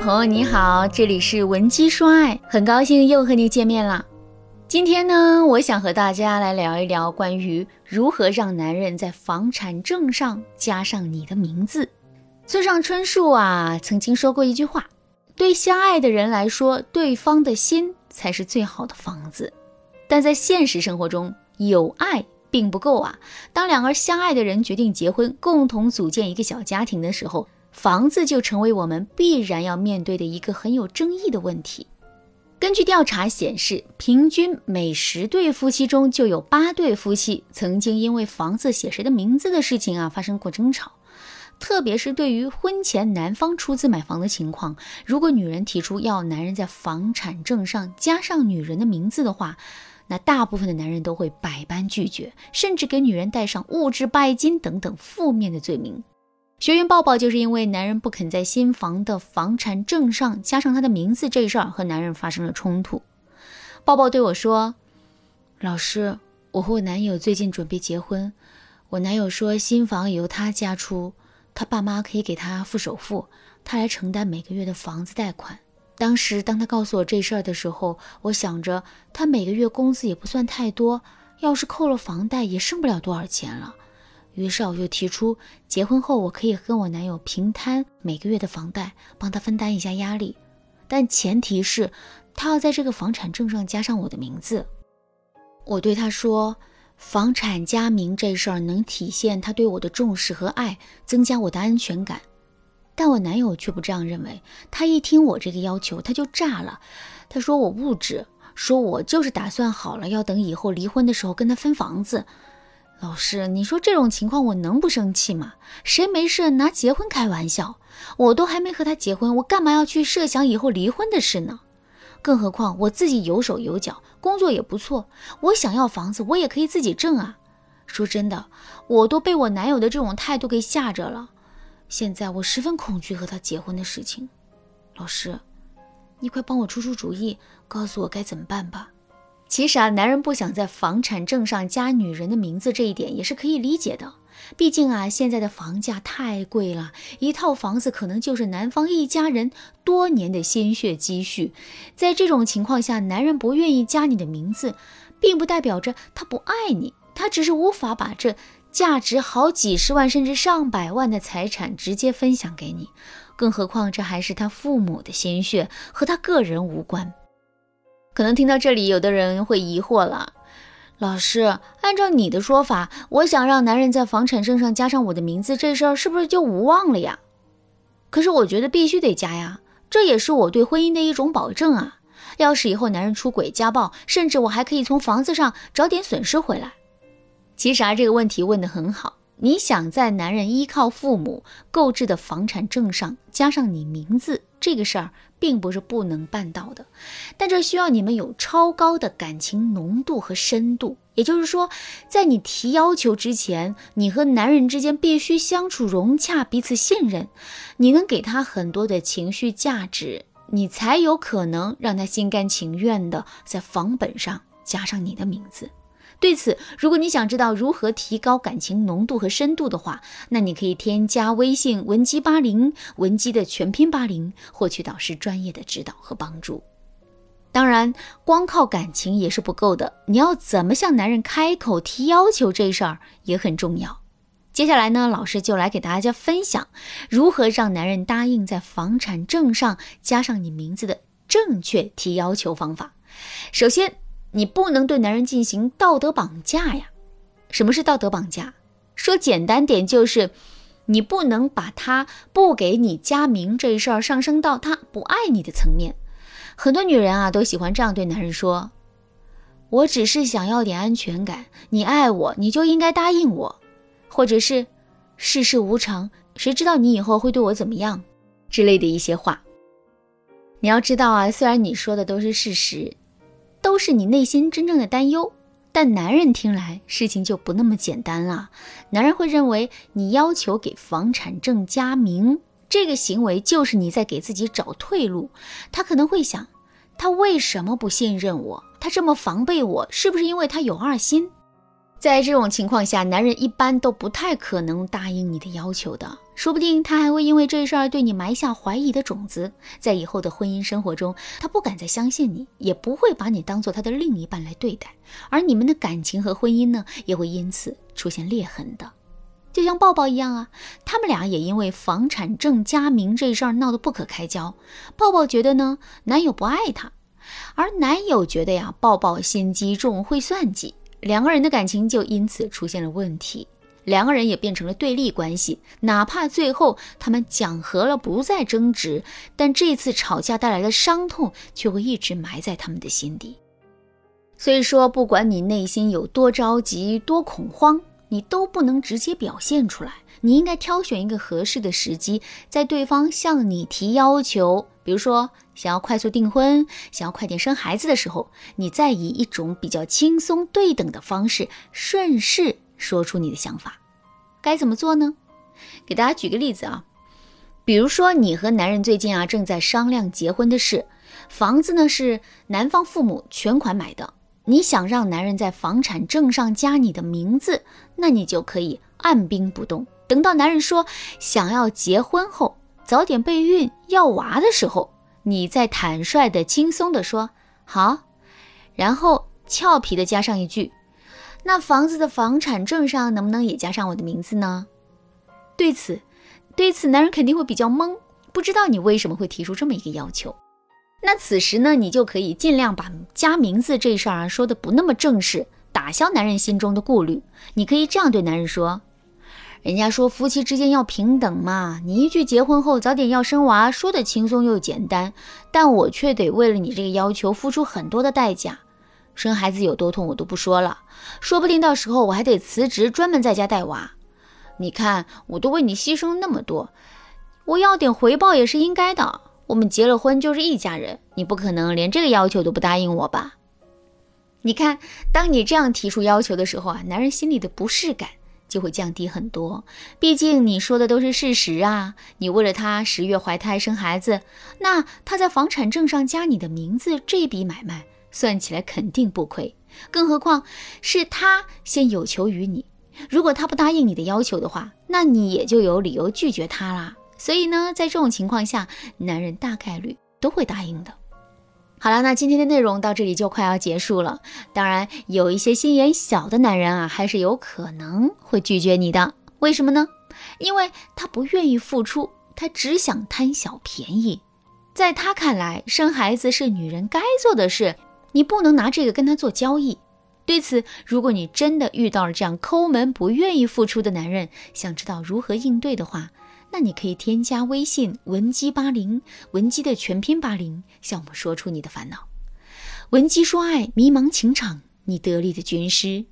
朋友你好，这里是文姬说爱，很高兴又和你见面了。今天呢，我想和大家来聊一聊关于如何让男人在房产证上加上你的名字。村上春树啊曾经说过一句话：对相爱的人来说，对方的心才是最好的房子。但在现实生活中，有爱并不够啊。当两个相爱的人决定结婚，共同组建一个小家庭的时候，房子就成为我们必然要面对的一个很有争议的问题。根据调查显示，平均每十对夫妻中就有八对夫妻曾经因为房子写谁的名字的事情啊发生过争吵。特别是对于婚前男方出资买房的情况，如果女人提出要男人在房产证上加上女人的名字的话，那大部分的男人都会百般拒绝，甚至给女人戴上物质拜金等等负面的罪名。学员抱抱就是因为男人不肯在新房的房产证上加上他的名字这事儿和男人发生了冲突。抱抱对我说：“老师，我和我男友最近准备结婚，我男友说新房由他家出，他爸妈可以给他付首付，他来承担每个月的房子贷款。当时当他告诉我这事儿的时候，我想着他每个月工资也不算太多，要是扣了房贷也剩不了多少钱了。”于是我就提出，结婚后我可以跟我男友平摊每个月的房贷，帮他分担一下压力，但前提是他要在这个房产证上加上我的名字。我对他说，房产加名这事儿能体现他对我的重视和爱，增加我的安全感。但我男友却不这样认为，他一听我这个要求，他就炸了。他说我物质，说我就是打算好了要等以后离婚的时候跟他分房子。老师，你说这种情况我能不生气吗？谁没事拿结婚开玩笑？我都还没和他结婚，我干嘛要去设想以后离婚的事呢？更何况我自己有手有脚，工作也不错，我想要房子，我也可以自己挣啊。说真的，我都被我男友的这种态度给吓着了。现在我十分恐惧和他结婚的事情。老师，你快帮我出出主意，告诉我该怎么办吧。其实啊，男人不想在房产证上加女人的名字这一点也是可以理解的。毕竟啊，现在的房价太贵了，一套房子可能就是男方一家人多年的鲜血积蓄。在这种情况下，男人不愿意加你的名字，并不代表着他不爱你，他只是无法把这价值好几十万甚至上百万的财产直接分享给你。更何况这还是他父母的鲜血，和他个人无关。可能听到这里，有的人会疑惑了，老师，按照你的说法，我想让男人在房产证上加上我的名字，这事儿是不是就无望了呀？可是我觉得必须得加呀，这也是我对婚姻的一种保证啊。要是以后男人出轨、家暴，甚至我还可以从房子上找点损失回来。其实啊，这个问题问得很好。你想在男人依靠父母购置的房产证上加上你名字，这个事儿并不是不能办到的，但这需要你们有超高的感情浓度和深度。也就是说，在你提要求之前，你和男人之间必须相处融洽，彼此信任，你能给他很多的情绪价值，你才有可能让他心甘情愿的在房本上加上你的名字。对此，如果你想知道如何提高感情浓度和深度的话，那你可以添加微信文姬八零，文姬的全拼八零，获取导师专业的指导和帮助。当然，光靠感情也是不够的，你要怎么向男人开口提要求这事儿也很重要。接下来呢，老师就来给大家分享如何让男人答应在房产证上加上你名字的正确提要求方法。首先。你不能对男人进行道德绑架呀！什么是道德绑架？说简单点就是，你不能把他不给你加名这事儿上升到他不爱你的层面。很多女人啊都喜欢这样对男人说：“我只是想要点安全感，你爱我你就应该答应我。”或者是“世事无常，谁知道你以后会对我怎么样”之类的一些话。你要知道啊，虽然你说的都是事实。都是你内心真正的担忧，但男人听来事情就不那么简单了。男人会认为你要求给房产证加名这个行为就是你在给自己找退路。他可能会想，他为什么不信任我？他这么防备我，是不是因为他有二心？在这种情况下，男人一般都不太可能答应你的要求的，说不定他还会因为这事儿对你埋下怀疑的种子，在以后的婚姻生活中，他不敢再相信你，也不会把你当做他的另一半来对待，而你们的感情和婚姻呢，也会因此出现裂痕的。就像抱抱一样啊，他们俩也因为房产证加名这事儿闹得不可开交。抱抱觉得呢，男友不爱她，而男友觉得呀，抱抱心机重，会算计。两个人的感情就因此出现了问题，两个人也变成了对立关系。哪怕最后他们讲和了，不再争执，但这次吵架带来的伤痛却会一直埋在他们的心底。所以说，不管你内心有多着急、多恐慌，你都不能直接表现出来。你应该挑选一个合适的时机，在对方向你提要求。比如说，想要快速订婚，想要快点生孩子的时候，你再以一种比较轻松对等的方式，顺势说出你的想法。该怎么做呢？给大家举个例子啊，比如说你和男人最近啊正在商量结婚的事，房子呢是男方父母全款买的，你想让男人在房产证上加你的名字，那你就可以按兵不动，等到男人说想要结婚后。早点备孕要娃的时候，你再坦率的、轻松的说好，然后俏皮的加上一句：“那房子的房产证上能不能也加上我的名字呢？”对此，对此男人肯定会比较懵，不知道你为什么会提出这么一个要求。那此时呢，你就可以尽量把加名字这事儿啊说的不那么正式，打消男人心中的顾虑。你可以这样对男人说。人家说夫妻之间要平等嘛，你一句结婚后早点要生娃，说的轻松又简单，但我却得为了你这个要求付出很多的代价。生孩子有多痛我都不说了，说不定到时候我还得辞职专门在家带娃。你看我都为你牺牲那么多，我要点回报也是应该的。我们结了婚就是一家人，你不可能连这个要求都不答应我吧？你看，当你这样提出要求的时候啊，男人心里的不适感。就会降低很多，毕竟你说的都是事实啊。你为了他十月怀胎生孩子，那他在房产证上加你的名字，这笔买卖算起来肯定不亏。更何况是他先有求于你，如果他不答应你的要求的话，那你也就有理由拒绝他啦。所以呢，在这种情况下，男人大概率都会答应的。好了，那今天的内容到这里就快要结束了。当然，有一些心眼小的男人啊，还是有可能会拒绝你的。为什么呢？因为他不愿意付出，他只想贪小便宜。在他看来，生孩子是女人该做的事，你不能拿这个跟他做交易。对此，如果你真的遇到了这样抠门、不愿意付出的男人，想知道如何应对的话，那你可以添加微信文姬八零，文姬的全拼八零，向我们说出你的烦恼。文姬说爱，迷茫情场，你得力的军师。